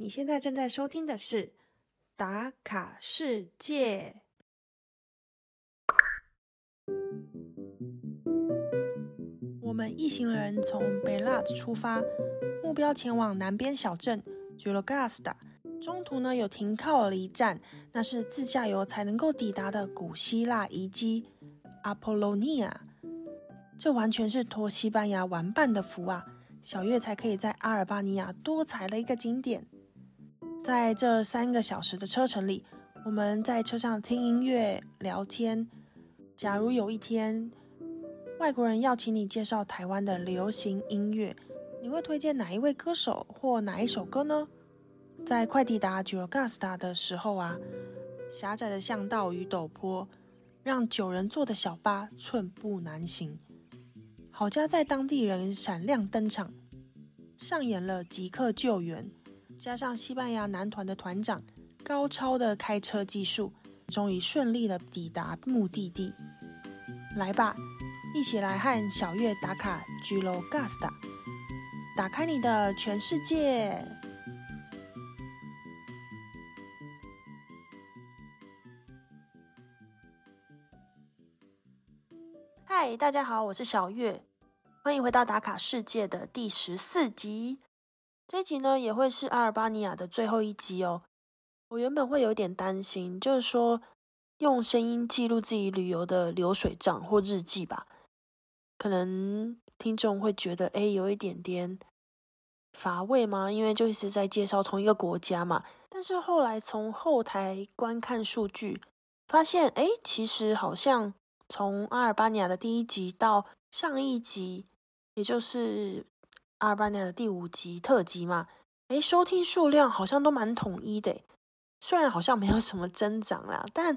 你现在正在收听的是《打卡世界》。我们一行人从贝拉兹出发，目标前往南边小镇 j u l o g a s t a 中途呢有停靠了一站，那是自驾游才能够抵达的古希腊遗迹 Apollonia。这完全是托西班牙玩伴的福啊！小月才可以在阿尔巴尼亚多踩了一个景点。在这三个小时的车程里，我们在车上听音乐、聊天。假如有一天外国人要请你介绍台湾的流行音乐，你会推荐哪一位歌手或哪一首歌呢？在快抵达 j u g a s t a 的时候啊，狭窄的巷道与陡坡让九人座的小巴寸步难行。好家在当地人闪亮登场，上演了即刻救援，加上西班牙男团的团长高超的开车技术，终于顺利的抵达目的地。来吧，一起来和小月打卡 Giro Gasta，打开你的全世界。嗨，大家好，我是小月。欢迎回到打卡世界的第十四集。这一集呢，也会是阿尔巴尼亚的最后一集哦。我原本会有点担心，就是说用声音记录自己旅游的流水账或日记吧，可能听众会觉得哎，有一点点乏味吗？因为就一直在介绍同一个国家嘛。但是后来从后台观看数据，发现哎，其实好像从阿尔巴尼亚的第一集到上一集。也就是阿尔巴尼亚的第五集特辑嘛，诶，收听数量好像都蛮统一的，虽然好像没有什么增长啦，但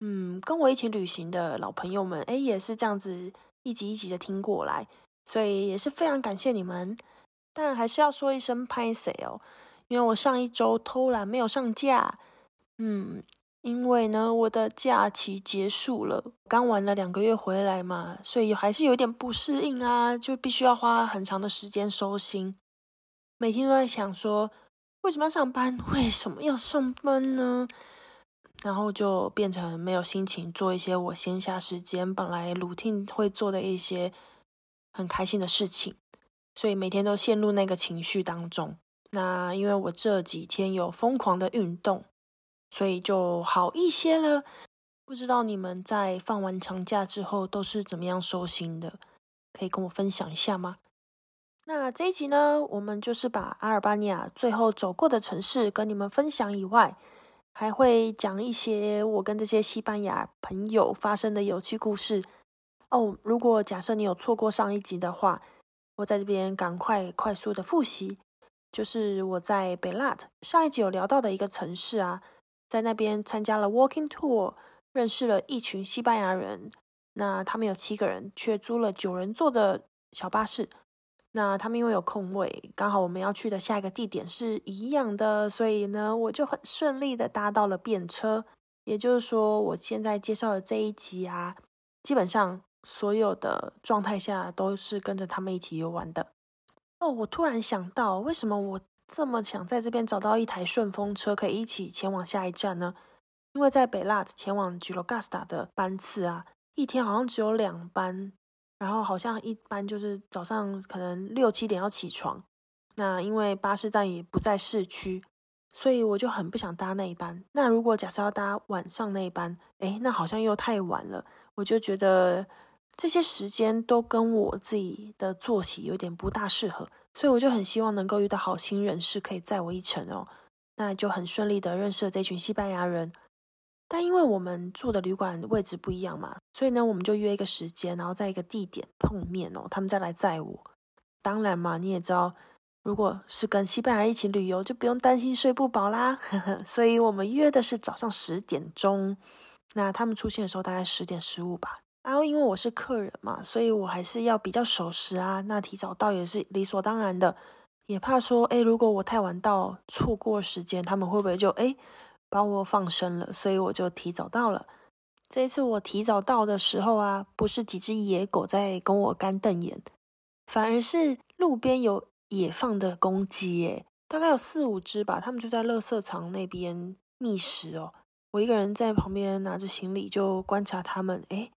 嗯，跟我一起旅行的老朋友们，诶，也是这样子一集一集的听过来，所以也是非常感谢你们，但还是要说一声拍谁哦，因为我上一周偷懒没有上架，嗯。因为呢，我的假期结束了，刚玩了两个月回来嘛，所以还是有点不适应啊，就必须要花很长的时间收心。每天都在想说，为什么要上班？为什么要上班呢？然后就变成没有心情做一些我闲暇时间本来 routine 会做的一些很开心的事情，所以每天都陷入那个情绪当中。那因为我这几天有疯狂的运动。所以就好一些了。不知道你们在放完长假之后都是怎么样收心的？可以跟我分享一下吗？那这一集呢，我们就是把阿尔巴尼亚最后走过的城市跟你们分享以外，还会讲一些我跟这些西班牙朋友发生的有趣故事哦。如果假设你有错过上一集的话，我在这边赶快快速的复习，就是我在贝拉特上一集有聊到的一个城市啊。在那边参加了 walking tour，认识了一群西班牙人。那他们有七个人，却租了九人座的小巴士。那他们因为有空位，刚好我们要去的下一个地点是一样的，所以呢，我就很顺利的搭到了便车。也就是说，我现在介绍的这一集啊，基本上所有的状态下都是跟着他们一起游玩的。哦，我突然想到，为什么我？这么想在这边找到一台顺风车，可以一起前往下一站呢？因为在北拉前往吉罗加斯塔的班次啊，一天好像只有两班，然后好像一班就是早上可能六七点要起床。那因为巴士站也不在市区，所以我就很不想搭那一班。那如果假设要搭晚上那一班，诶，那好像又太晚了。我就觉得这些时间都跟我自己的作息有点不大适合。所以我就很希望能够遇到好心人士，可以载我一程哦。那就很顺利的认识了这群西班牙人。但因为我们住的旅馆位置不一样嘛，所以呢，我们就约一个时间，然后在一个地点碰面哦。他们再来载我。当然嘛，你也知道，如果是跟西班牙一起旅游，就不用担心睡不饱啦。所以我们约的是早上十点钟。那他们出现的时候大概十点十五吧。然后因为我是客人嘛，所以我还是要比较守时啊。那提早到也是理所当然的，也怕说，哎，如果我太晚到，错过时间，他们会不会就哎把我放生了？所以我就提早到了。这一次我提早到的时候啊，不是几只野狗在跟我干瞪眼，反而是路边有野放的公鸡耶。大概有四五只吧，他们就在垃圾场那边觅食哦。我一个人在旁边拿着行李就观察他们，诶，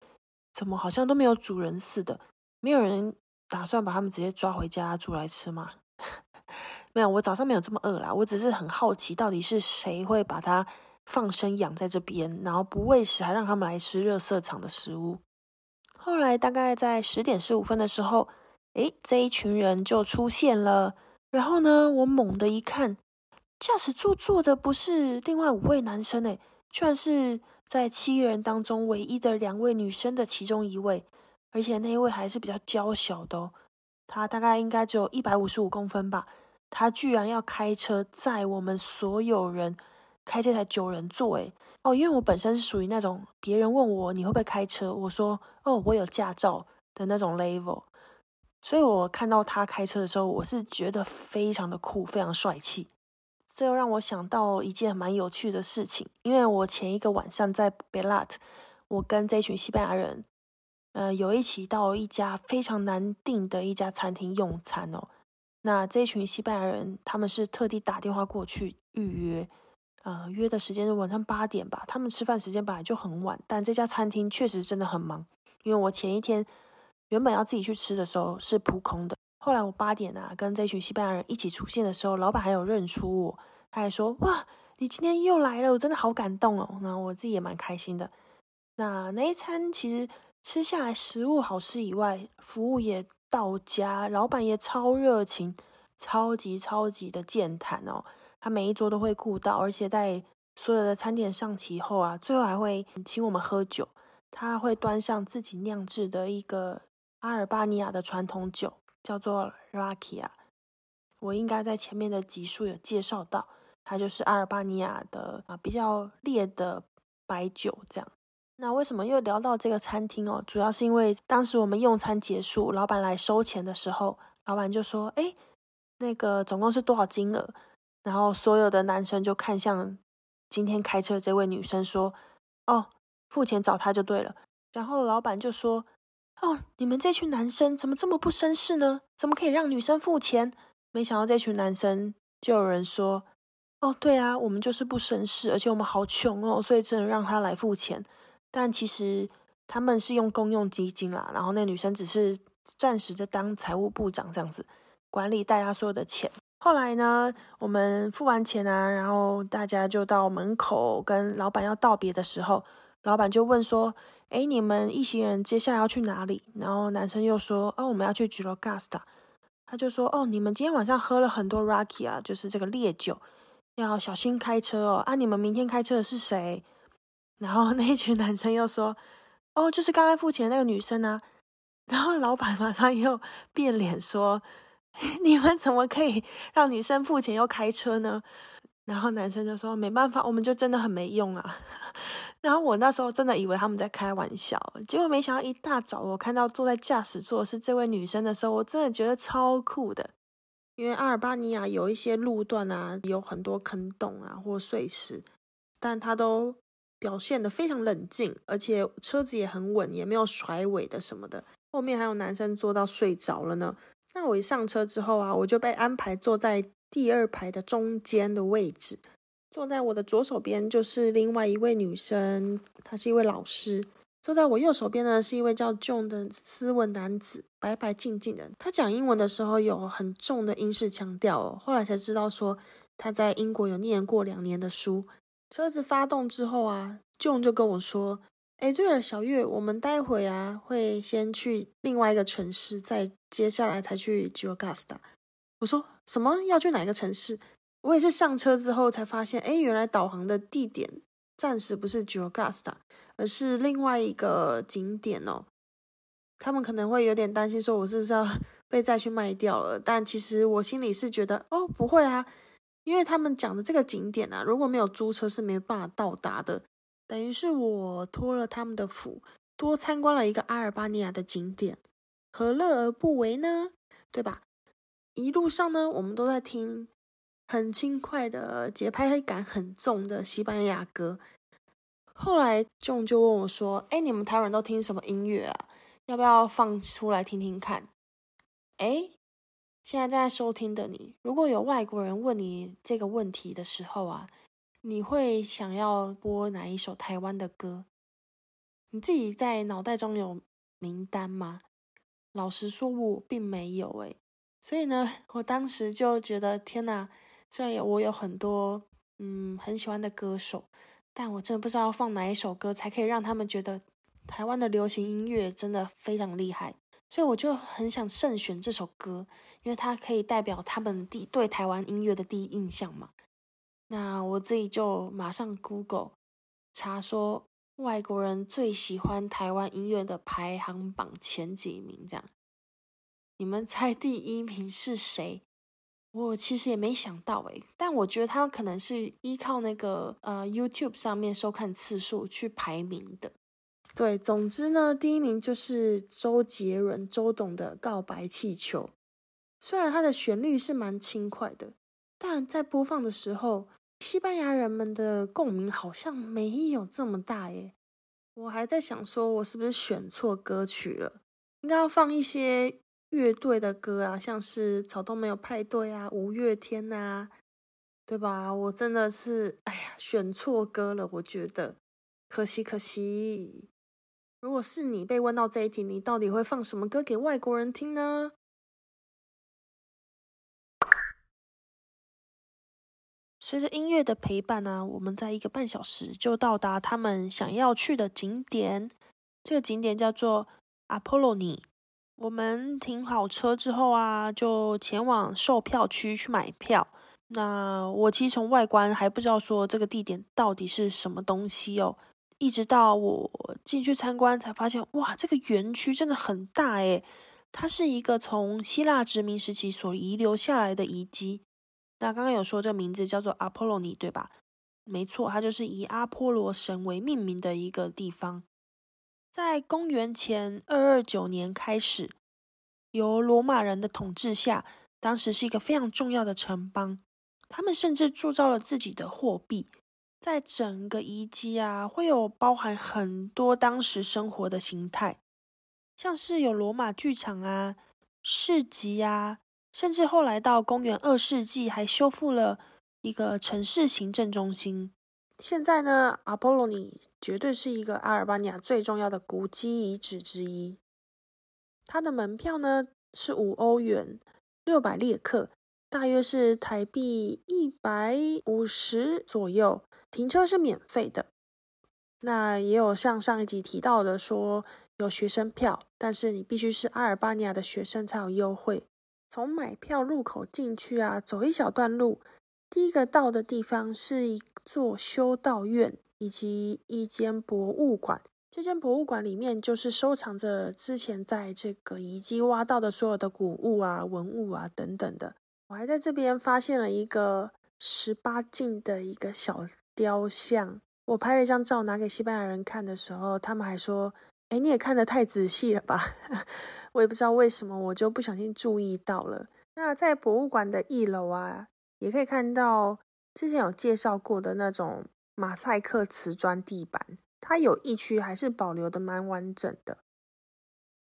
怎么好像都没有主人似的？没有人打算把他们直接抓回家煮来吃吗？没有，我早上没有这么饿啦，我只是很好奇，到底是谁会把它放生养在这边，然后不喂食，还让他们来吃热色场的食物。后来大概在十点十五分的时候，诶，这一群人就出现了。然后呢，我猛地一看，驾驶座坐的不是另外五位男生，诶，居然是在七人当中唯一的两位女生的其中一位，而且那一位还是比较娇小的哦，她大概应该只有一百五十五公分吧。她居然要开车载我们所有人开这台九人座，诶哦，因为我本身是属于那种别人问我你会不会开车，我说哦我有驾照的那种 level，所以我看到他开车的时候，我是觉得非常的酷，非常帅气。这又让我想到一件蛮有趣的事情，因为我前一个晚上在 Belat，我跟这群西班牙人，呃，有一起到一家非常难订的一家餐厅用餐哦。那这一群西班牙人，他们是特地打电话过去预约，呃，约的时间是晚上八点吧。他们吃饭时间本来就很晚，但这家餐厅确实真的很忙。因为我前一天原本要自己去吃的时候是扑空的，后来我八点啊跟这群西班牙人一起出现的时候，老板还有认出我，他还说：“哇，你今天又来了，我真的好感动哦。”那我自己也蛮开心的。那那一餐其实吃下来，食物好吃以外，服务也。到家，老板也超热情，超级超级的健谈哦。他每一桌都会顾到，而且在所有的餐点上齐后啊，最后还会请我们喝酒。他会端上自己酿制的一个阿尔巴尼亚的传统酒，叫做 Rakia。我应该在前面的集数有介绍到，它就是阿尔巴尼亚的啊比较烈的白酒这样。那为什么又聊到这个餐厅哦？主要是因为当时我们用餐结束，老板来收钱的时候，老板就说：“哎，那个总共是多少金额？”然后所有的男生就看向今天开车这位女生说：“哦，付钱找他就对了。”然后老板就说：“哦，你们这群男生怎么这么不绅士呢？怎么可以让女生付钱？”没想到这群男生就有人说：“哦，对啊，我们就是不绅士，而且我们好穷哦，所以只能让他来付钱。”但其实他们是用公用基金啦，然后那女生只是暂时的当财务部长这样子，管理大家所有的钱。后来呢，我们付完钱啊，然后大家就到门口跟老板要道别的时候，老板就问说：“哎，你们一行人接下来要去哪里？”然后男生又说：“哦，我们要去 g i r o g a s t a 他就说：“哦，你们今天晚上喝了很多 Rocky 啊，就是这个烈酒，要小心开车哦。啊，你们明天开车的是谁？”然后 那一群男生又说：“哦，就是刚刚付钱那个女生啊。”然后老板马上又变脸说：“你们怎么可以让女生付钱又开车呢？”然后男生就说：“没办法，我们就真的很没用啊。”然后我那时候真的以为他们在开玩笑，结果没想到一大早我看到坐在驾驶座是这位女生的时候，我真的觉得超酷的。因为阿尔巴尼亚有一些路段啊，有很多坑洞啊或碎石，但它都。表现的非常冷静，而且车子也很稳，也没有甩尾的什么的。后面还有男生坐到睡着了呢。那我一上车之后啊，我就被安排坐在第二排的中间的位置。坐在我的左手边就是另外一位女生，她是一位老师。坐在我右手边呢是一位叫 John 的斯文男子，白白净净的。他讲英文的时候有很重的英式腔调哦。后来才知道说他在英国有念过两年的书。车子发动之后啊，John 就跟我说：“哎，对了，小月，我们待会啊会先去另外一个城市，再接下来才去 g i o g a s t a 我说：“什么要去哪个城市？”我也是上车之后才发现，哎，原来导航的地点暂时不是 g i o g a s t a 而是另外一个景点哦。他们可能会有点担心，说我是不是要 被再去卖掉了？但其实我心里是觉得，哦，不会啊。因为他们讲的这个景点啊，如果没有租车是没办法到达的，等于是我托了他们的福，多参观了一个阿尔巴尼亚的景点，何乐而不为呢？对吧？一路上呢，我们都在听很轻快的节拍感很重的西班牙歌。后来 John 就问我说：“哎，你们台湾人都听什么音乐啊？要不要放出来听听看？”哎。现在正在收听的你，如果有外国人问你这个问题的时候啊，你会想要播哪一首台湾的歌？你自己在脑袋中有名单吗？老实说，我并没有诶。所以呢，我当时就觉得天哪！虽然我有很多嗯很喜欢的歌手，但我真的不知道放哪一首歌才可以让他们觉得台湾的流行音乐真的非常厉害。所以我就很想慎选这首歌。因为它可以代表他们第对台湾音乐的第一印象嘛，那我自己就马上 Google 查说外国人最喜欢台湾音乐的排行榜前几名，这样，你们猜第一名是谁？我其实也没想到诶，但我觉得他可能是依靠那个呃 YouTube 上面收看次数去排名的。对，总之呢，第一名就是周杰伦周董的《告白气球》。虽然它的旋律是蛮轻快的，但在播放的时候，西班牙人们的共鸣好像没有这么大耶。我还在想，说我是不是选错歌曲了？应该要放一些乐队的歌啊，像是草东没有派对啊、五月天啊，对吧？我真的是，哎呀，选错歌了，我觉得可惜可惜。如果是你被问到这一题，你到底会放什么歌给外国人听呢？随着音乐的陪伴呢，我们在一个半小时就到达他们想要去的景点。这个景点叫做阿波罗尼。我们停好车之后啊，就前往售票区去买票。那我其实从外观还不知道说这个地点到底是什么东西哦，一直到我进去参观才发现，哇，这个园区真的很大诶，它是一个从希腊殖民时期所遗留下来的遗迹。那刚刚有说这个名字叫做阿波罗尼，对吧？没错，它就是以阿波罗神为命名的一个地方。在公元前二二九年开始，由罗马人的统治下，当时是一个非常重要的城邦。他们甚至铸造了自己的货币。在整个遗迹啊，会有包含很多当时生活的形态，像是有罗马剧场啊、市集啊。甚至后来到公元二世纪，还修复了一个城市行政中心。现在呢，阿波罗尼绝对是一个阿尔巴尼亚最重要的古迹遗址之一。它的门票呢是五欧元，六百列克，大约是台币一百五十左右。停车是免费的。那也有像上一集提到的，说有学生票，但是你必须是阿尔巴尼亚的学生才有优惠。从买票入口进去啊，走一小段路，第一个到的地方是一座修道院以及一间博物馆。这间博物馆里面就是收藏着之前在这个遗迹挖到的所有的古物啊、文物啊等等的。我还在这边发现了一个十八禁的一个小雕像。我拍了一张照拿给西班牙人看的时候，他们还说。哎，你也看得太仔细了吧？我也不知道为什么，我就不小心注意到了。那在博物馆的一楼啊，也可以看到之前有介绍过的那种马赛克瓷砖地板，它有一区还是保留的蛮完整的。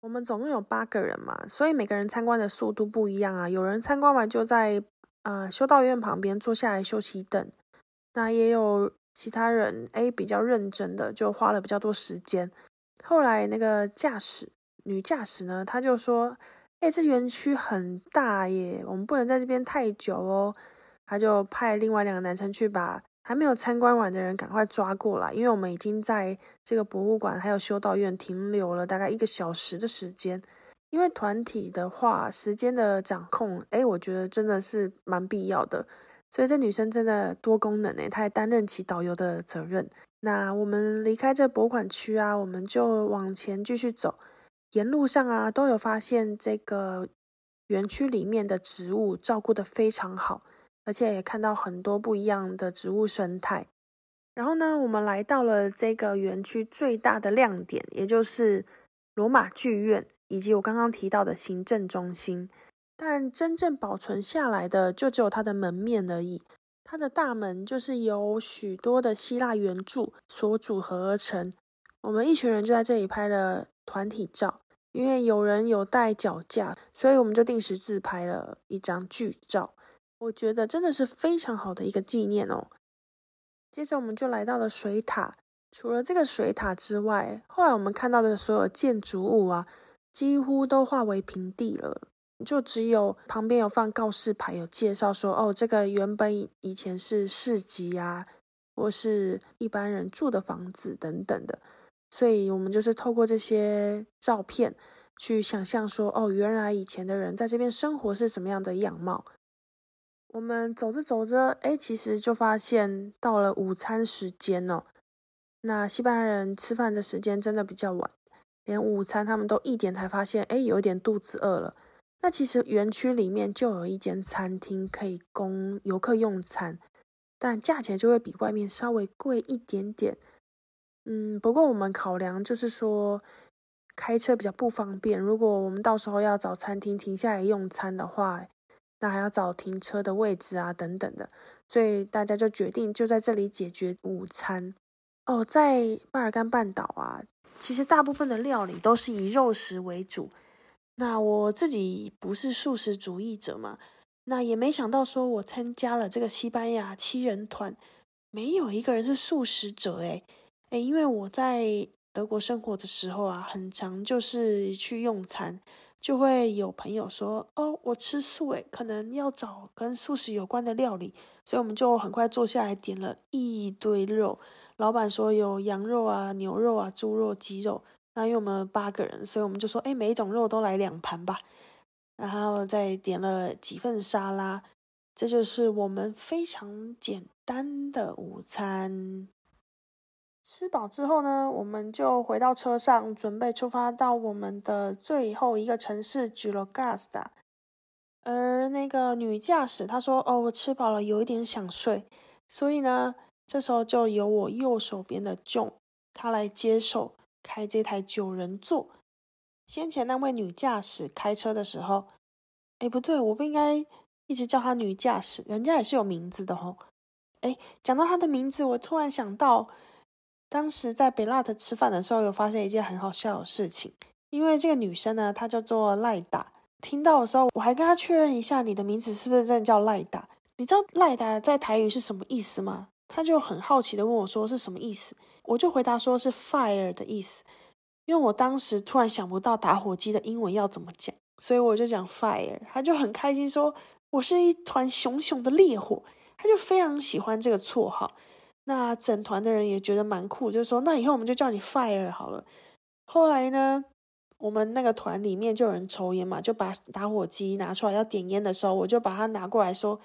我们总共有八个人嘛，所以每个人参观的速度不一样啊。有人参观完就在呃修道院旁边坐下来休息等，那也有其他人哎比较认真的，就花了比较多时间。后来那个驾驶女驾驶呢，她就说：“哎，这园区很大耶，我们不能在这边太久哦。”他就派另外两个男生去把还没有参观完的人赶快抓过来，因为我们已经在这个博物馆还有修道院停留了大概一个小时的时间。因为团体的话，时间的掌控，哎，我觉得真的是蛮必要的。所以这女生真的多功能诶，她还担任起导游的责任。那我们离开这博物馆区啊，我们就往前继续走。沿路上啊，都有发现这个园区里面的植物照顾的非常好，而且也看到很多不一样的植物生态。然后呢，我们来到了这个园区最大的亮点，也就是罗马剧院以及我刚刚提到的行政中心。但真正保存下来的，就只有它的门面而已。它的大门就是由许多的希腊圆柱所组合而成。我们一群人就在这里拍了团体照，因为有人有带脚架，所以我们就定时自拍了一张剧照。我觉得真的是非常好的一个纪念哦。接着我们就来到了水塔，除了这个水塔之外，后来我们看到的所有建筑物啊，几乎都化为平地了，就只有旁边有放告示牌，有介绍说，哦，这个原本以前是市集啊，或是一般人住的房子等等的。所以我们就是透过这些照片去想象说，哦，原来以前的人在这边生活是什么样的样貌。我们走着走着，哎，其实就发现到了午餐时间哦。那西班牙人吃饭的时间真的比较晚，连午餐他们都一点才发现，哎，有点肚子饿了。那其实园区里面就有一间餐厅可以供游客用餐，但价钱就会比外面稍微贵一点点。嗯，不过我们考量就是说，开车比较不方便。如果我们到时候要找餐厅停下来用餐的话，那还要找停车的位置啊，等等的。所以大家就决定就在这里解决午餐。哦，在巴尔干半岛啊，其实大部分的料理都是以肉食为主。那我自己不是素食主义者嘛，那也没想到说我参加了这个西班牙七人团，没有一个人是素食者诶。诶，因为我在德国生活的时候啊，很常就是去用餐，就会有朋友说：“哦，我吃素，诶，可能要找跟素食有关的料理。”所以我们就很快坐下来点了一堆肉。老板说有羊肉啊、牛肉啊、猪肉、鸡肉。那因为我们八个人，所以我们就说：“哎，每一种肉都来两盘吧。”然后再点了几份沙拉，这就是我们非常简单的午餐。吃饱之后呢，我们就回到车上，准备出发到我们的最后一个城市 g i l g a s t a 而那个女驾驶她说：“哦，我吃饱了，有一点想睡。”所以呢，这时候就由我右手边的 John 他来接手开这台九人座。先前那位女驾驶开车的时候，哎，不对，我不应该一直叫她女驾驶，人家也是有名字的吼。哎，讲到她的名字，我突然想到。当时在贝拉特吃饭的时候，有发现一件很好笑的事情。因为这个女生呢，她叫做赖达。听到的时候，我还跟她确认一下，你的名字是不是真的叫赖达？你知道赖达在台语是什么意思吗？她就很好奇的问我说是什么意思。我就回答说是 fire 的意思。因为我当时突然想不到打火机的英文要怎么讲，所以我就讲 fire。她就很开心说，我是一团熊熊的烈火。她就非常喜欢这个绰号。那整团的人也觉得蛮酷，就说那以后我们就叫你 Fire 好了。后来呢，我们那个团里面就有人抽烟嘛，就把打火机拿出来要点烟的时候，我就把它拿过来说：“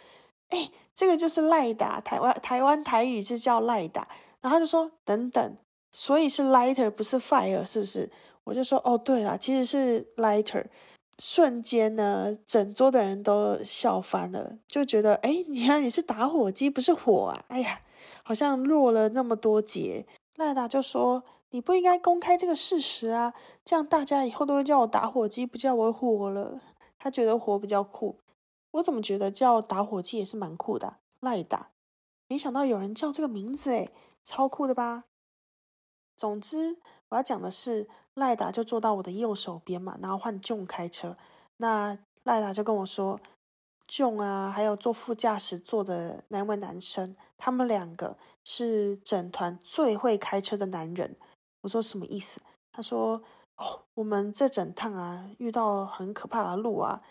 哎，这个就是赖打，台湾台湾台语是叫赖打。”然后他就说：“等等，所以是 Lighter 不是 Fire 是不是？”我就说：“哦，对了，其实是 Lighter。”瞬间呢，整桌的人都笑翻了，就觉得：“哎，原来你是打火机，不是火啊！”哎呀。好像弱了那么多节，赖达就说：“你不应该公开这个事实啊，这样大家以后都会叫我打火机，不叫我火了。”他觉得火比较酷，我怎么觉得叫打火机也是蛮酷的？赖达，没想到有人叫这个名字，诶超酷的吧？总之，我要讲的是，赖达就坐到我的右手边嘛，然后换 j 开车。那赖达就跟我说。j 啊，还有坐副驾驶座的那位男生，他们两个是整团最会开车的男人。我说什么意思？他说：“哦，我们这整趟啊，遇到很可怕的路啊，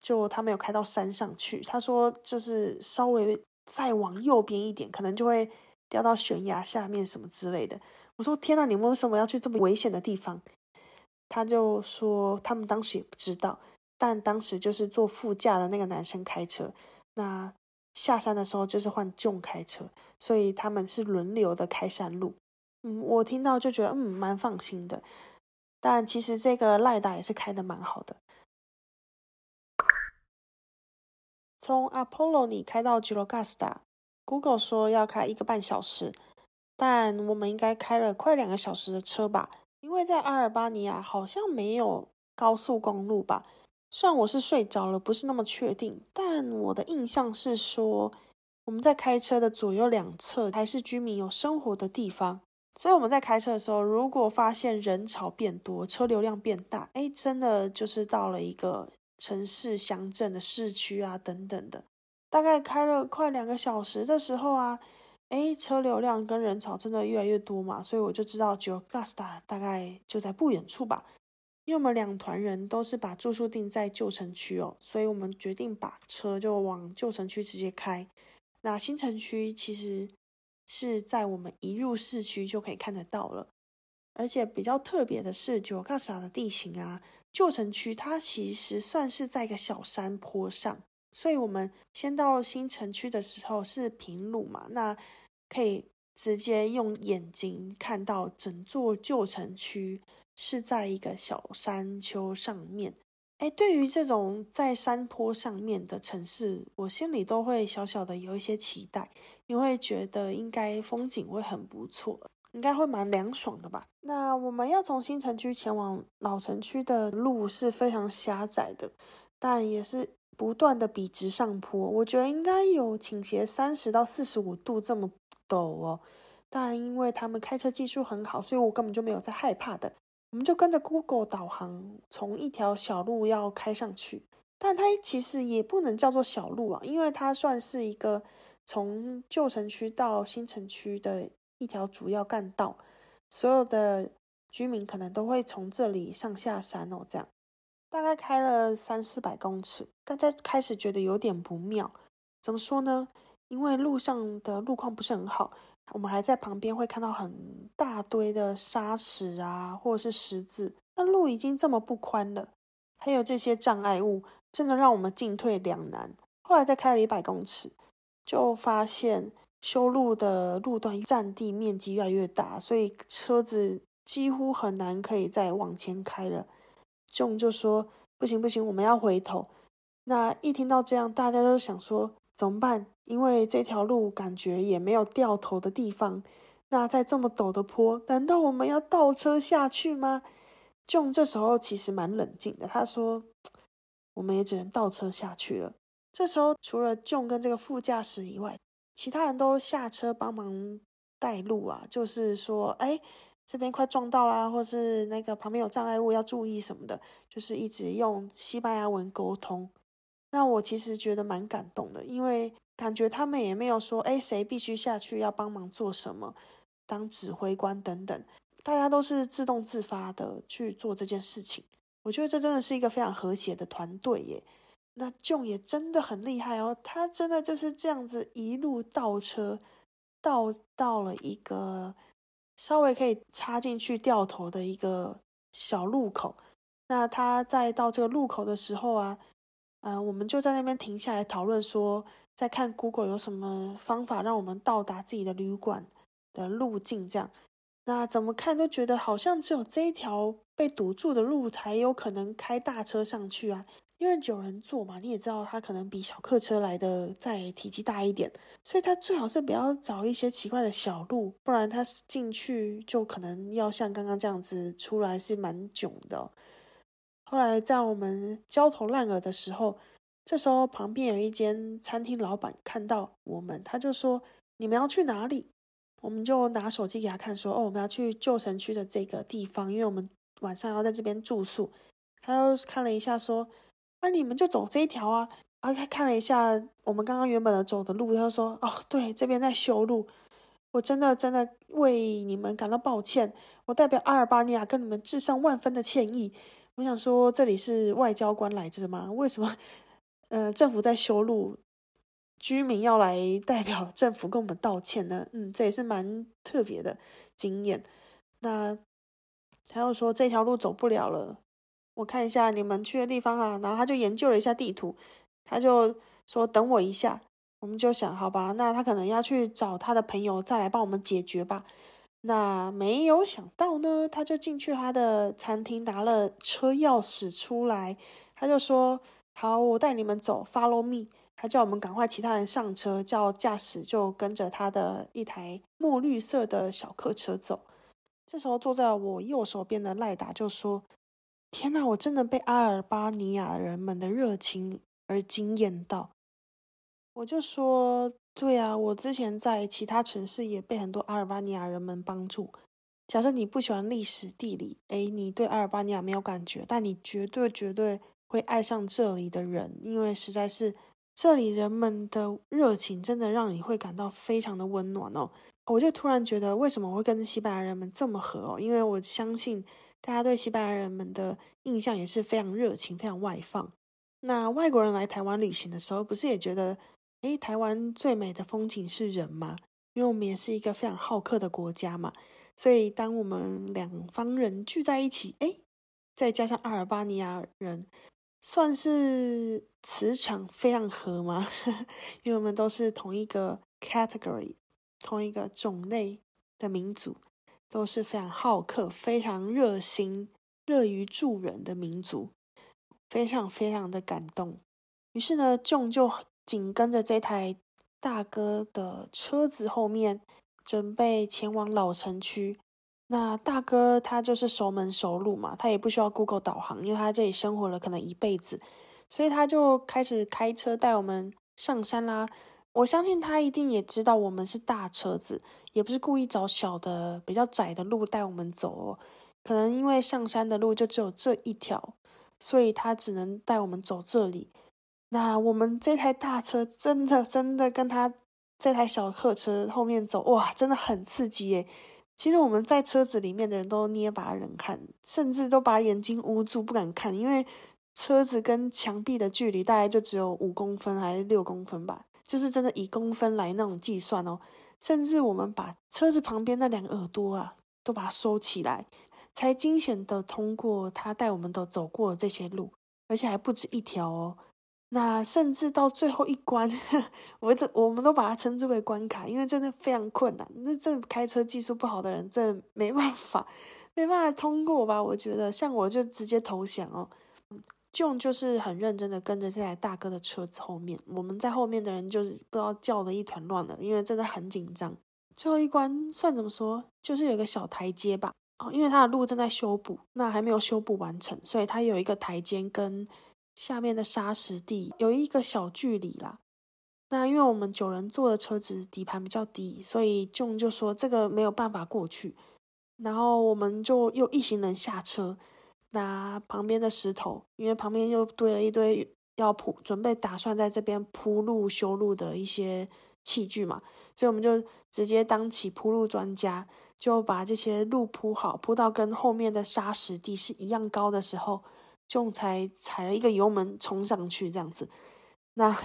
就他没有开到山上去。他说，就是稍微再往右边一点，可能就会掉到悬崖下面什么之类的。”我说：“天呐，你们为什么要去这么危险的地方？”他就说：“他们当时也不知道。”但当时就是坐副驾的那个男生开车，那下山的时候就是换 j 开车，所以他们是轮流的开山路。嗯，我听到就觉得嗯蛮放心的。但其实这个赖达也是开的蛮好的。从 Apollo 里开到 g i l o g a s t a g o o g l e 说要开一个半小时，但我们应该开了快两个小时的车吧？因为在阿尔巴尼亚好像没有高速公路吧？虽然我是睡着了，不是那么确定，但我的印象是说，我们在开车的左右两侧还是居民有生活的地方，所以我们在开车的时候，如果发现人潮变多，车流量变大，哎，真的就是到了一个城市、乡镇的市区啊，等等的。大概开了快两个小时的时候啊，哎，车流量跟人潮真的越来越多嘛，所以我就知道 j o g a s t a 大概就在不远处吧。因为我们两团人都是把住宿定在旧城区哦，所以我们决定把车就往旧城区直接开。那新城区其实。是在我们一入市区就可以看得到了，而且比较特别的是，九卡萨的地形啊，旧城区它其实算是在一个小山坡上，所以我们先到新城区的时候是平路嘛，那可以直接用眼睛看到整座旧城区是在一个小山丘上面。哎，对于这种在山坡上面的城市，我心里都会小小的有一些期待，因为觉得应该风景会很不错，应该会蛮凉爽的吧。那我们要从新城区前往老城区的路是非常狭窄的，但也是不断的笔直上坡，我觉得应该有倾斜三十到四十五度这么陡哦。但因为他们开车技术很好，所以我根本就没有在害怕的。我们就跟着 Google 导航，从一条小路要开上去，但它其实也不能叫做小路啊，因为它算是一个从旧城区到新城区的一条主要干道，所有的居民可能都会从这里上下山哦。这样大概开了三四百公尺，大家开始觉得有点不妙，怎么说呢？因为路上的路况不是很好。我们还在旁边会看到很大堆的沙石啊，或者是石子。那路已经这么不宽了，还有这些障碍物，真的让我们进退两难。后来再开了一百公尺，就发现修路的路段占地面积越来越大，所以车子几乎很难可以再往前开了。John 就说：“不行不行，我们要回头。”那一听到这样，大家都想说怎么办？因为这条路感觉也没有掉头的地方，那在这么陡的坡，难道我们要倒车下去吗？John 这时候其实蛮冷静的，他说：“我们也只能倒车下去了。”这时候除了囧跟这个副驾驶以外，其他人都下车帮忙带路啊，就是说：“哎，这边快撞到啦，或是那个旁边有障碍物要注意什么的。”就是一直用西班牙文沟通。那我其实觉得蛮感动的，因为。感觉他们也没有说，哎，谁必须下去要帮忙做什么，当指挥官等等，大家都是自动自发的去做这件事情。我觉得这真的是一个非常和谐的团队耶。那 John 也真的很厉害哦，他真的就是这样子一路倒车，倒到了一个稍微可以插进去掉头的一个小路口。那他在到这个路口的时候啊，嗯，我们就在那边停下来讨论说。在看 Google 有什么方法让我们到达自己的旅馆的路径，这样，那怎么看都觉得好像只有这一条被堵住的路才有可能开大车上去啊，因为九人座嘛，你也知道它可能比小客车来的再体积大一点，所以它最好是不要找一些奇怪的小路，不然它进去就可能要像刚刚这样子出来是蛮囧的。后来在我们焦头烂额的时候。这时候，旁边有一间餐厅老板看到我们，他就说：“你们要去哪里？”我们就拿手机给他看，说：“哦，我们要去旧城区的这个地方，因为我们晚上要在这边住宿。”他又看了一下，说：“那你们就走这一条啊。”啊，他看了一下我们刚刚原本的走的路，他说：“哦，对，这边在修路。我真的真的为你们感到抱歉，我代表阿尔巴尼亚跟你们致上万分的歉意。我想说，这里是外交官来着吗？为什么？”呃，政府在修路，居民要来代表政府跟我们道歉呢。嗯，这也是蛮特别的经验。那他又说这条路走不了了，我看一下你们去的地方啊。然后他就研究了一下地图，他就说等我一下。我们就想，好吧，那他可能要去找他的朋友再来帮我们解决吧。那没有想到呢，他就进去他的餐厅拿了车钥匙出来，他就说。好，我带你们走，Follow me。他叫我们赶快其他人上车，叫驾驶就跟着他的一台墨绿色的小客车走。这时候坐在我右手边的赖达就说：“天哪，我真的被阿尔巴尼亚人们的热情而惊艳到。”我就说：“对啊，我之前在其他城市也被很多阿尔巴尼亚人们帮助，假设你不喜欢历史地理，诶，你对阿尔巴尼亚没有感觉，但你绝对绝对会爱上这里的人，因为实在是这里人们的热情真的让你会感到非常的温暖哦。我就突然觉得，为什么会跟西班牙人们这么合哦？因为我相信大家对西班牙人们的印象也是非常热情、非常外放。那外国人来台湾旅行的时候，不是也觉得，诶，台湾最美的风景是人吗？因为我们也是一个非常好客的国家嘛。所以，当我们两方人聚在一起，哎，再加上阿尔巴尼亚人，算是磁场非常合吗？因为我们都是同一个 category，同一个种类的民族，都是非常好客、非常热心、乐于助人的民族，非常非常的感动。于是呢，John 就紧跟着这台大哥的车子后面。准备前往老城区，那大哥他就是熟门熟路嘛，他也不需要 Google 导航，因为他这里生活了可能一辈子，所以他就开始开车带我们上山啦。我相信他一定也知道我们是大车子，也不是故意找小的比较窄的路带我们走哦。可能因为上山的路就只有这一条，所以他只能带我们走这里。那我们这台大车真的真的跟他。这台小客车后面走，哇，真的很刺激耶！其实我们在车子里面的人都捏把人看，甚至都把眼睛捂住不敢看，因为车子跟墙壁的距离大概就只有五公分还是六公分吧，就是真的以公分来那种计算哦。甚至我们把车子旁边那两个耳朵啊，都把它收起来，才惊险的通过他带我们都走过这些路，而且还不止一条哦。那甚至到最后一关，我都我们都把它称之为关卡，因为真的非常困难。那这开车技术不好的人，真的没办法，没办法通过吧？我觉得，像我就直接投降哦。John 就是很认真的跟着这台大哥的车子后面，我们在后面的人就是不知道叫的一团乱了，因为真的很紧张。最后一关算怎么说？就是有个小台阶吧。哦，因为它的路正在修补，那还没有修补完成，所以它有一个台阶跟。下面的沙石地有一个小距离啦。那因为我们九人坐的车子底盘比较低，所以 John 就说这个没有办法过去。然后我们就又一行人下车，拿旁边的石头，因为旁边又堆了一堆要铺，准备打算在这边铺路修路的一些器具嘛，所以我们就直接当起铺路专家，就把这些路铺好，铺到跟后面的沙石地是一样高的时候。就才踩了一个油门冲上去，这样子，那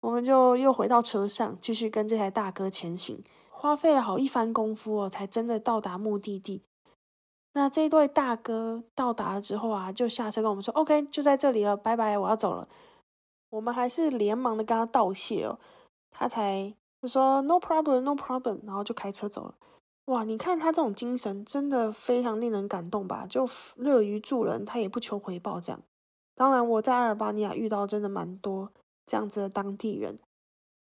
我们就又回到车上，继续跟这台大哥前行，花费了好一番功夫哦，才真的到达目的地。那这一对大哥到达了之后啊，就下车跟我们说：“OK，就在这里了，拜拜，我要走了。”我们还是连忙的跟他道谢哦，他才就说：“No problem，No problem。”然后就开车走了。哇，你看他这种精神，真的非常令人感动吧？就乐于助人，他也不求回报这样。当然，我在阿尔巴尼亚遇到真的蛮多这样子的当地人，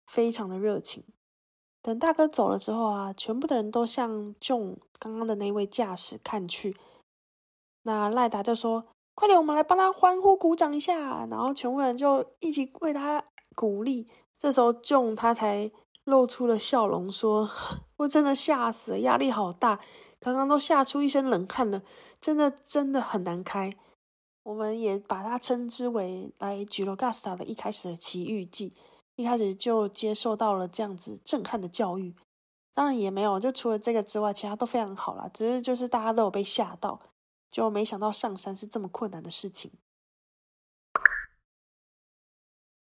非常的热情。等大哥走了之后啊，全部的人都向 John 刚刚的那位驾驶看去。那赖达就说：“快点，我们来帮他欢呼鼓掌一下。”然后全部人就一起为他鼓励。这时候 John 他才。露出了笑容，说：“ 我真的吓死了，压力好大，刚刚都吓出一身冷汗了，真的真的很难开。”我们也把它称之为来吉罗加斯塔的一开始的奇遇记，一开始就接受到了这样子震撼的教育。当然也没有，就除了这个之外，其他都非常好啦。只是就是大家都有被吓到，就没想到上山是这么困难的事情。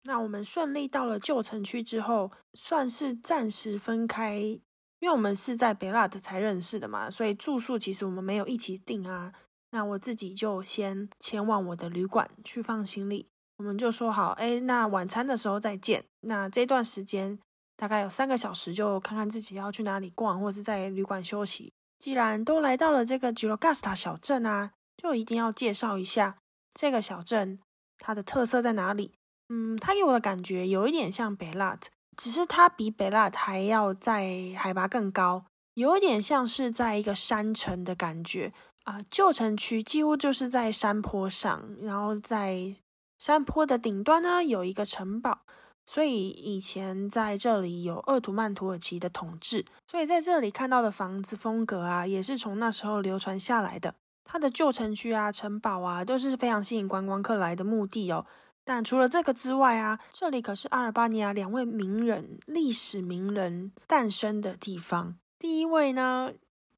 那我们顺利到了旧城区之后，算是暂时分开，因为我们是在北拉特才认识的嘛，所以住宿其实我们没有一起订啊。那我自己就先前往我的旅馆去放行李，我们就说好，哎，那晚餐的时候再见。那这段时间大概有三个小时，就看看自己要去哪里逛，或者是在旅馆休息。既然都来到了这个吉罗加斯塔小镇啊，就一定要介绍一下这个小镇它的特色在哪里。嗯，它给我的感觉有一点像北拉特，只是它比北拉特还要在海拔更高，有点像是在一个山城的感觉啊。旧城区几乎就是在山坡上，然后在山坡的顶端呢有一个城堡，所以以前在这里有鄂图曼土耳其的统治，所以在这里看到的房子风格啊，也是从那时候流传下来的。它的旧城区啊、城堡啊，都是非常吸引观光客来的目的哦。但除了这个之外啊，这里可是阿尔巴尼亚两位名人、历史名人诞生的地方。第一位呢，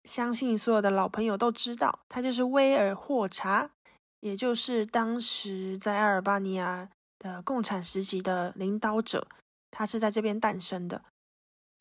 相信所有的老朋友都知道，他就是威尔霍查，也就是当时在阿尔巴尼亚的共产时期的领导者，他是在这边诞生的。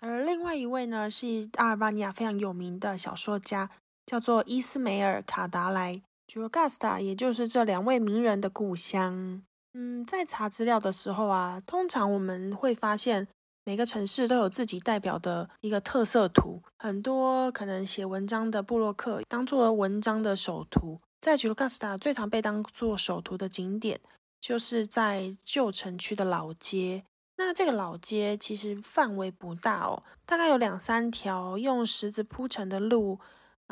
而另外一位呢，是阿尔巴尼亚非常有名的小说家，叫做伊斯梅尔卡达莱 （Jurgasta），也就是这两位名人的故乡。嗯，在查资料的时候啊，通常我们会发现每个城市都有自己代表的一个特色图。很多可能写文章的布洛克当做文章的首图，在吉罗加斯塔最常被当做首图的景点，就是在旧城区的老街。那这个老街其实范围不大哦，大概有两三条用石子铺成的路。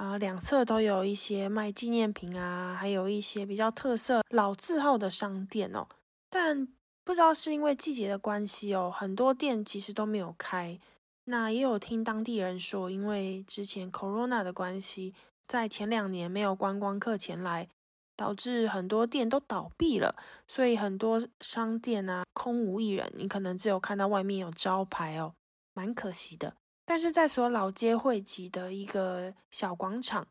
啊，两侧都有一些卖纪念品啊，还有一些比较特色老字号的商店哦。但不知道是因为季节的关系哦，很多店其实都没有开。那也有听当地人说，因为之前 Corona 的关系，在前两年没有观光客前来，导致很多店都倒闭了，所以很多商店啊空无一人，你可能只有看到外面有招牌哦，蛮可惜的。但是在所有老街汇集的一个小广场，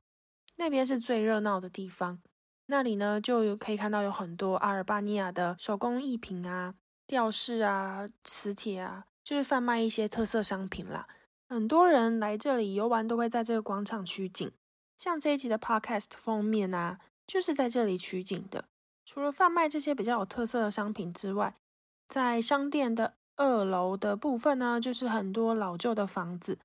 那边是最热闹的地方。那里呢，就可以看到有很多阿尔巴尼亚的手工艺品啊、吊饰啊、磁铁啊，就是贩卖一些特色商品啦。很多人来这里游玩都会在这个广场取景，像这一集的 Podcast 封面啊，就是在这里取景的。除了贩卖这些比较有特色的商品之外，在商店的。二楼的部分呢，就是很多老旧的房子。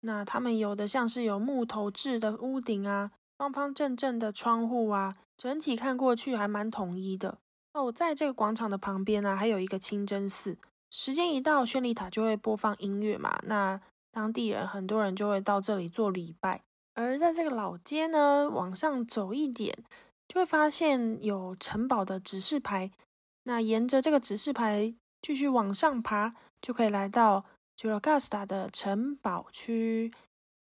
那他们有的像是有木头制的屋顶啊，方方正正的窗户啊，整体看过去还蛮统一的。哦，在这个广场的旁边呢，还有一个清真寺。时间一到，绚丽塔就会播放音乐嘛。那当地人很多人就会到这里做礼拜。而在这个老街呢，往上走一点，就会发现有城堡的指示牌。那沿着这个指示牌。继续往上爬，就可以来到 j u r g a s t a 的城堡区。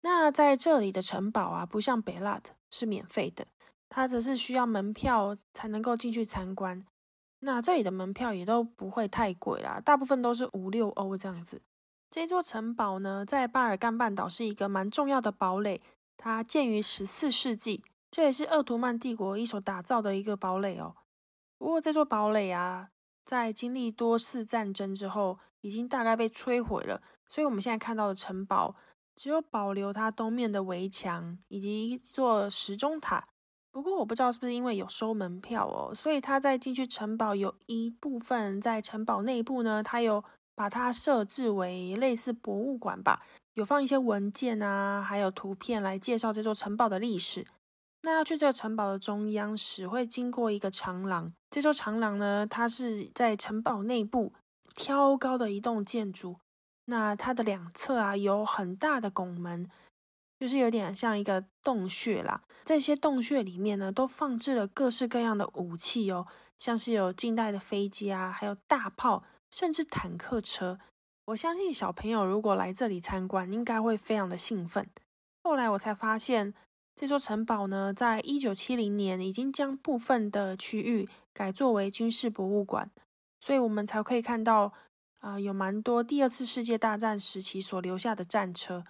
那在这里的城堡啊，不像北拉特是免费的，它则是需要门票才能够进去参观。那这里的门票也都不会太贵啦，大部分都是五六欧这样子。这座城堡呢，在巴尔干半岛是一个蛮重要的堡垒，它建于十四世纪，这也是鄂图曼帝国一手打造的一个堡垒哦。不过这座堡垒啊。在经历多次战争之后，已经大概被摧毁了。所以，我们现在看到的城堡只有保留它东面的围墙以及一座时钟塔。不过，我不知道是不是因为有收门票哦，所以它在进去城堡有一部分在城堡内部呢，它有把它设置为类似博物馆吧，有放一些文件啊，还有图片来介绍这座城堡的历史。那要去这个城堡的中央时，会经过一个长廊。这座长廊呢，它是在城堡内部挑高的一栋建筑。那它的两侧啊，有很大的拱门，就是有点像一个洞穴啦。这些洞穴里面呢，都放置了各式各样的武器哦，像是有近代的飞机啊，还有大炮，甚至坦克车。我相信小朋友如果来这里参观，应该会非常的兴奋。后来我才发现。这座城堡呢，在一九七零年已经将部分的区域改作为军事博物馆，所以我们才可以看到啊，有蛮多第二次世界大战时期所留下的战车，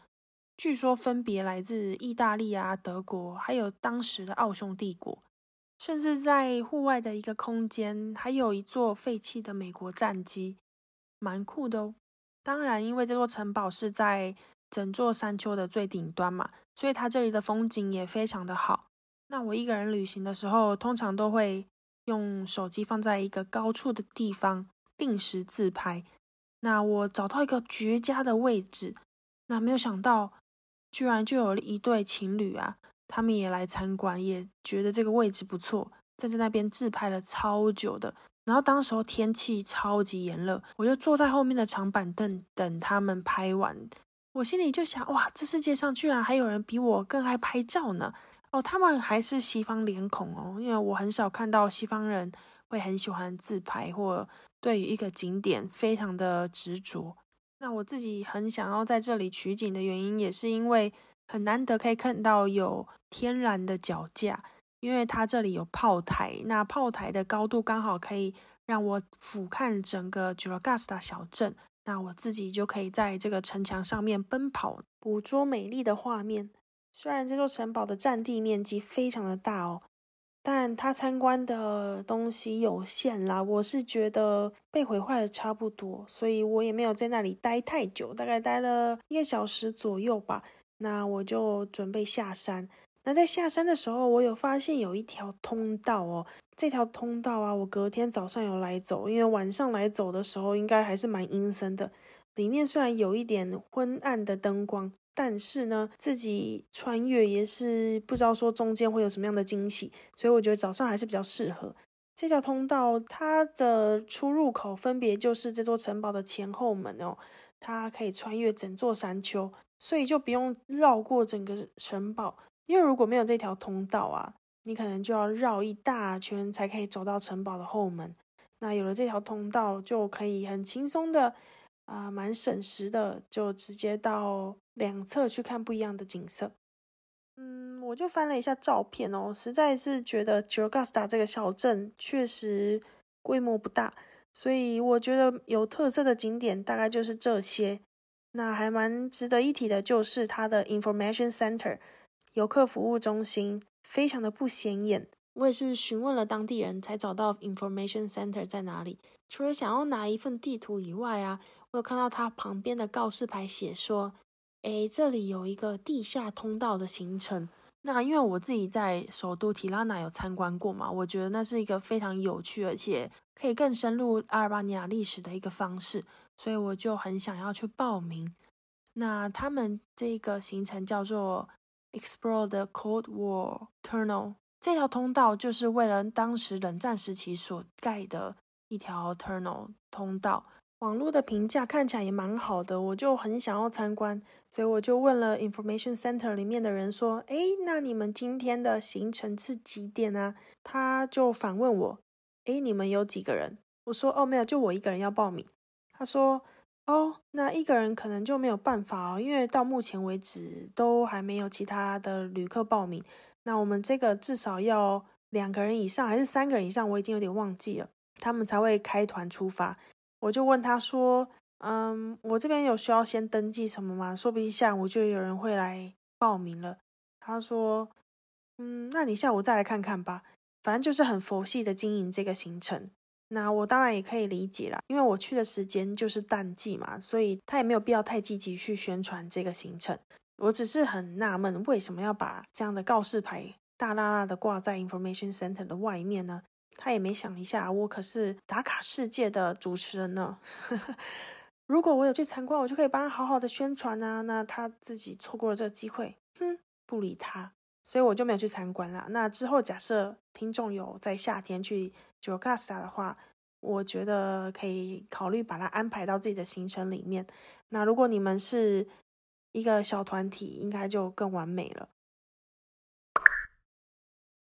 据说分别来自意大利啊、德国，还有当时的奥匈帝国，甚至在户外的一个空间，还有一座废弃的美国战机，蛮酷的哦。当然，因为这座城堡是在整座山丘的最顶端嘛。所以它这里的风景也非常的好。那我一个人旅行的时候，通常都会用手机放在一个高处的地方，定时自拍。那我找到一个绝佳的位置，那没有想到，居然就有一对情侣啊，他们也来参观，也觉得这个位置不错，站在那边自拍了超久的。然后当时候天气超级炎热，我就坐在后面的长板凳等他们拍完。我心里就想，哇，这世界上居然还有人比我更爱拍照呢！哦，他们还是西方脸孔哦，因为我很少看到西方人会很喜欢自拍或对于一个景点非常的执着。那我自己很想要在这里取景的原因，也是因为很难得可以看到有天然的脚架，因为它这里有炮台，那炮台的高度刚好可以让我俯瞰整个 Juragasta 小镇，那我自己就可以在这个城墙上面奔跑，捕捉美丽的画面。虽然这座城堡的占地面积非常的大哦。但它参观的东西有限啦，我是觉得被毁坏的差不多，所以我也没有在那里待太久，大概待了一个小时左右吧。那我就准备下山。那在下山的时候，我有发现有一条通道哦，这条通道啊，我隔天早上有来走，因为晚上来走的时候应该还是蛮阴森的，里面虽然有一点昏暗的灯光。但是呢，自己穿越也是不知道说中间会有什么样的惊喜，所以我觉得早上还是比较适合。这条通道它的出入口分别就是这座城堡的前后门哦，它可以穿越整座山丘，所以就不用绕过整个城堡。因为如果没有这条通道啊，你可能就要绕一大圈才可以走到城堡的后门。那有了这条通道，就可以很轻松的。啊，蛮省时的，就直接到两侧去看不一样的景色。嗯，我就翻了一下照片哦，实在是觉得 j o g a s t a 这个小镇确实规模不大，所以我觉得有特色的景点大概就是这些。那还蛮值得一提的，就是它的 Information Center 游客服务中心，非常的不显眼。我也是询问了当地人才找到 Information Center 在哪里。除了想要拿一份地图以外啊。我有看到它旁边的告示牌写说：“诶，这里有一个地下通道的行程。”那因为我自己在首都提拉纳有参观过嘛，我觉得那是一个非常有趣，而且可以更深入阿尔巴尼亚历史的一个方式，所以我就很想要去报名。那他们这个行程叫做 “Explore the Cold War Tunnel”，这条通道就是为了当时冷战时期所盖的一条 tunnel 通道。网络的评价看起来也蛮好的，我就很想要参观，所以我就问了 Information Center 里面的人说：“哎，那你们今天的行程是几点啊？”他就反问我：“哎，你们有几个人？”我说：“哦，没有，就我一个人要报名。”他说：“哦，那一个人可能就没有办法哦，因为到目前为止都还没有其他的旅客报名。那我们这个至少要两个人以上，还是三个人以上？我已经有点忘记了，他们才会开团出发。”我就问他说：“嗯，我这边有需要先登记什么吗？说不定下午就有人会来报名了。”他说：“嗯，那你下午再来看看吧。反正就是很佛系的经营这个行程。那我当然也可以理解啦，因为我去的时间就是淡季嘛，所以他也没有必要太积极去宣传这个行程。我只是很纳闷，为什么要把这样的告示牌大大大的挂在 Information Center 的外面呢？”他也没想一下，我可是打卡世界的主持人呢。如果我有去参观，我就可以帮他好好的宣传啊。那他自己错过了这个机会，哼，不理他，所以我就没有去参观了。那之后，假设听众有在夏天去 j o g a s t a 的话，我觉得可以考虑把它安排到自己的行程里面。那如果你们是一个小团体，应该就更完美了。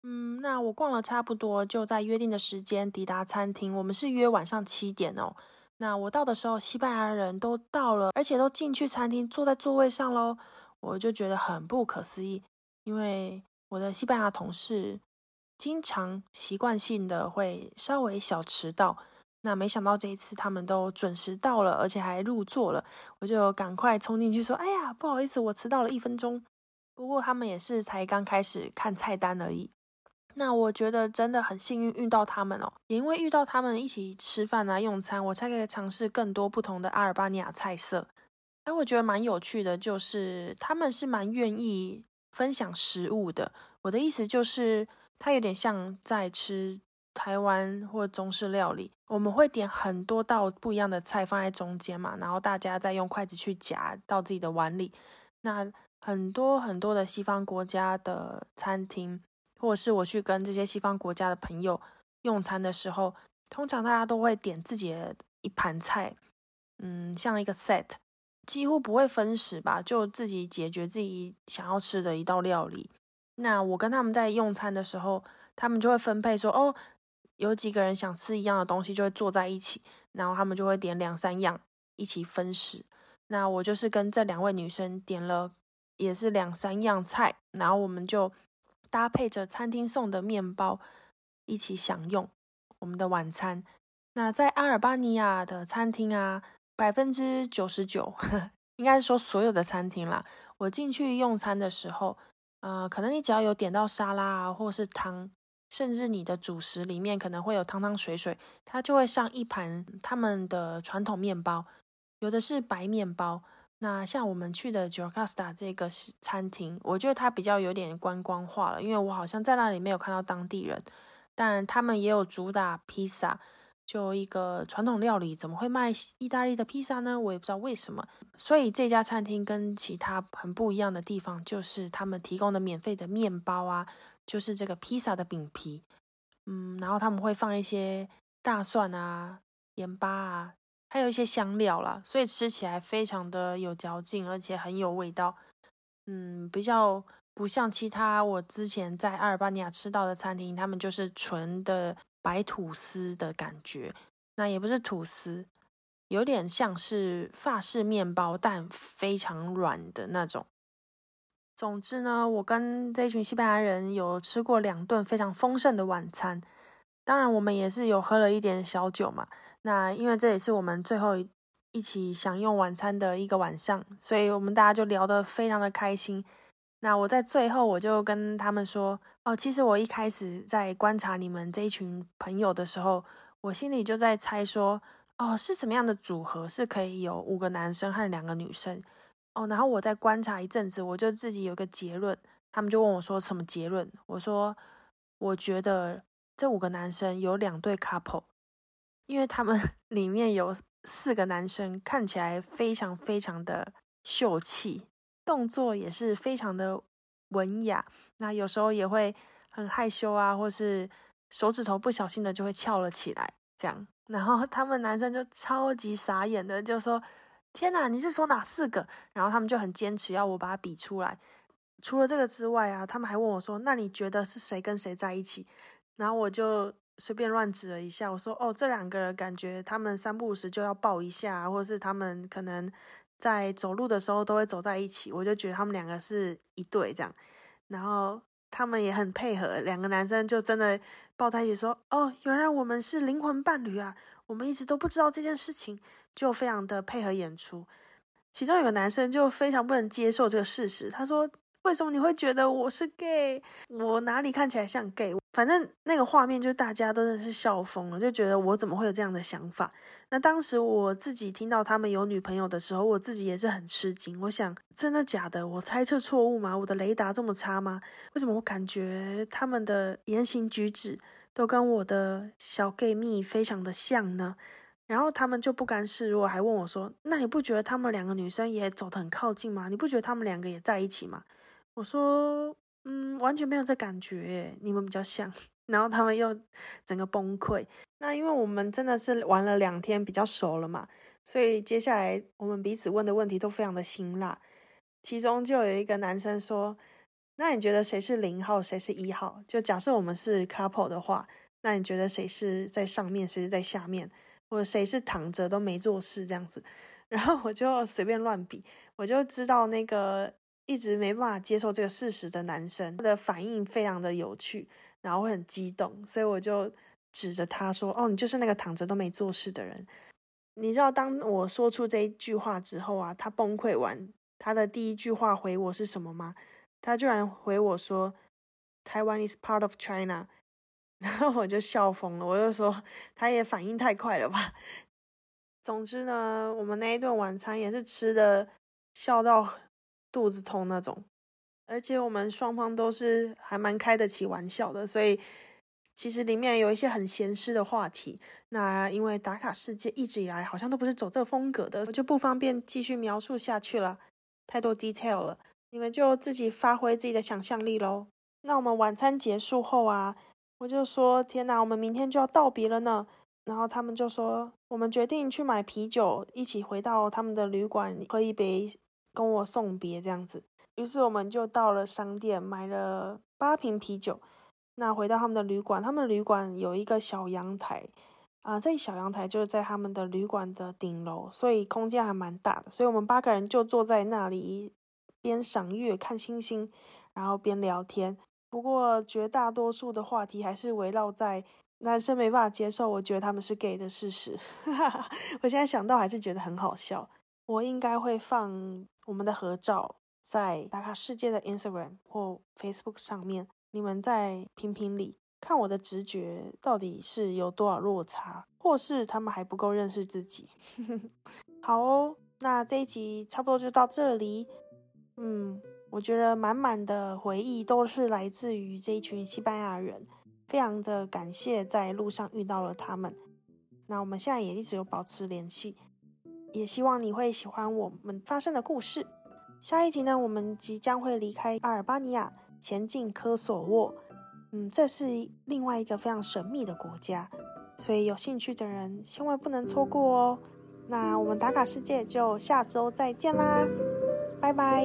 嗯，那我逛了差不多，就在约定的时间抵达餐厅。我们是约晚上七点哦。那我到的时候，西班牙人都到了，而且都进去餐厅，坐在座位上喽。我就觉得很不可思议，因为我的西班牙同事经常习惯性的会稍微小迟到。那没想到这一次他们都准时到了，而且还入座了。我就赶快冲进去说：“哎呀，不好意思，我迟到了一分钟。”不过他们也是才刚开始看菜单而已。那我觉得真的很幸运遇到他们哦，也因为遇到他们一起吃饭啊用餐，我才可以尝试更多不同的阿尔巴尼亚菜色。哎，我觉得蛮有趣的，就是他们是蛮愿意分享食物的。我的意思就是，它有点像在吃台湾或中式料理，我们会点很多道不一样的菜放在中间嘛，然后大家再用筷子去夹到自己的碗里。那很多很多的西方国家的餐厅。或者是我去跟这些西方国家的朋友用餐的时候，通常大家都会点自己的一盘菜，嗯，像一个 set，几乎不会分食吧，就自己解决自己想要吃的一道料理。那我跟他们在用餐的时候，他们就会分配说，哦，有几个人想吃一样的东西，就会坐在一起，然后他们就会点两三样一起分食。那我就是跟这两位女生点了，也是两三样菜，然后我们就搭配着餐厅送的面包一起享用我们的晚餐。那在阿尔巴尼亚的餐厅啊，百分之九十九，应该是说所有的餐厅啦。我进去用餐的时候，呃，可能你只要有点到沙拉啊，或是汤，甚至你的主食里面可能会有汤汤水水，它就会上一盘他们的传统面包。有的是白面包，那像我们去的 Jakarta 这个餐厅，我觉得它比较有点观光化了，因为我好像在那里没有看到当地人，但他们也有主打披萨，就一个传统料理，怎么会卖意大利的披萨呢？我也不知道为什么。所以这家餐厅跟其他很不一样的地方，就是他们提供的免费的面包啊，就是这个披萨的饼皮，嗯，然后他们会放一些大蒜啊、盐巴啊。还有一些香料啦，所以吃起来非常的有嚼劲，而且很有味道。嗯，比较不像其他我之前在阿尔巴尼亚吃到的餐厅，他们就是纯的白吐司的感觉。那也不是吐司，有点像是法式面包，但非常软的那种。总之呢，我跟这群西班牙人有吃过两顿非常丰盛的晚餐，当然我们也是有喝了一点小酒嘛。那因为这也是我们最后一起享用晚餐的一个晚上，所以我们大家就聊得非常的开心。那我在最后我就跟他们说：“哦，其实我一开始在观察你们这一群朋友的时候，我心里就在猜说，哦，是什么样的组合是可以有五个男生和两个女生？哦，然后我在观察一阵子，我就自己有个结论。他们就问我说什么结论？我说我觉得这五个男生有两对 couple。”因为他们 里面有四个男生，看起来非常非常的秀气，动作也是非常的文雅。那有时候也会很害羞啊，或是手指头不小心的就会翘了起来，这样。然后他们男生就超级傻眼的，就说：“天哪，你是说哪四个？”然后他们就很坚持要我把它比出来。除了这个之外啊，他们还问我说：“那你觉得是谁跟谁在一起？”然后我就。随便乱指了一下，我说：“哦，这两个人感觉他们三不五时就要抱一下，或者是他们可能在走路的时候都会走在一起。”我就觉得他们两个是一对这样，然后他们也很配合，两个男生就真的抱在一起说：“哦，原来我们是灵魂伴侣啊！我们一直都不知道这件事情，就非常的配合演出。”其中有个男生就非常不能接受这个事实，他说。为什么你会觉得我是 gay？我哪里看起来像 gay？反正那个画面就大家真的是笑疯了，就觉得我怎么会有这样的想法？那当时我自己听到他们有女朋友的时候，我自己也是很吃惊。我想，真的假的？我猜测错误吗？我的雷达这么差吗？为什么我感觉他们的言行举止都跟我的小 gay 蜜非常的像呢？然后他们就不甘示弱，还问我说：“那你不觉得他们两个女生也走得很靠近吗？你不觉得他们两个也在一起吗？”我说，嗯，完全没有这感觉，你们比较像。然后他们又整个崩溃。那因为我们真的是玩了两天，比较熟了嘛，所以接下来我们彼此问的问题都非常的辛辣。其中就有一个男生说：“那你觉得谁是零号，谁是一号？就假设我们是 couple 的话，那你觉得谁是在上面，谁是在下面，或者谁是躺着都没做事这样子？” 然后我就随便乱比，我就知道那个。一直没办法接受这个事实的男生，他的反应非常的有趣，然后会很激动，所以我就指着他说：“哦，你就是那个躺着都没做事的人。”你知道，当我说出这一句话之后啊，他崩溃完，他的第一句话回我是什么吗？他居然回我说：“Taiwan is part of China。”然后我就笑疯了，我就说他也反应太快了吧。总之呢，我们那一顿晚餐也是吃的笑到。肚子痛那种，而且我们双方都是还蛮开得起玩笑的，所以其实里面有一些很闲适的话题。那因为打卡世界一直以来好像都不是走这风格的，我就不方便继续描述下去了，太多 detail 了，你们就自己发挥自己的想象力喽。那我们晚餐结束后啊，我就说：天哪，我们明天就要道别了呢。然后他们就说：我们决定去买啤酒，一起回到他们的旅馆喝一杯。跟我送别这样子，于是我们就到了商店，买了八瓶啤酒。那回到他们的旅馆，他们的旅馆有一个小阳台啊，这小阳台就是在他们的旅馆的顶楼，所以空间还蛮大的。所以我们八个人就坐在那里，边赏月、看星星，然后边聊天。不过绝大多数的话题还是围绕在男生没办法接受，我觉得他们是 gay 的事实。我现在想到还是觉得很好笑。我应该会放我们的合照在打卡世界的 Instagram 或 Facebook 上面。你们在评评理，看我的直觉到底是有多少落差，或是他们还不够认识自己。好哦，那这一集差不多就到这里。嗯，我觉得满满的回忆都是来自于这一群西班牙人，非常的感谢在路上遇到了他们。那我们现在也一直有保持联系，也希望你会喜欢我们发生的故事。下一集呢，我们即将会离开阿尔巴尼亚。前进科索沃，嗯，这是另外一个非常神秘的国家，所以有兴趣的人千万不能错过哦。那我们打卡世界就下周再见啦，拜拜。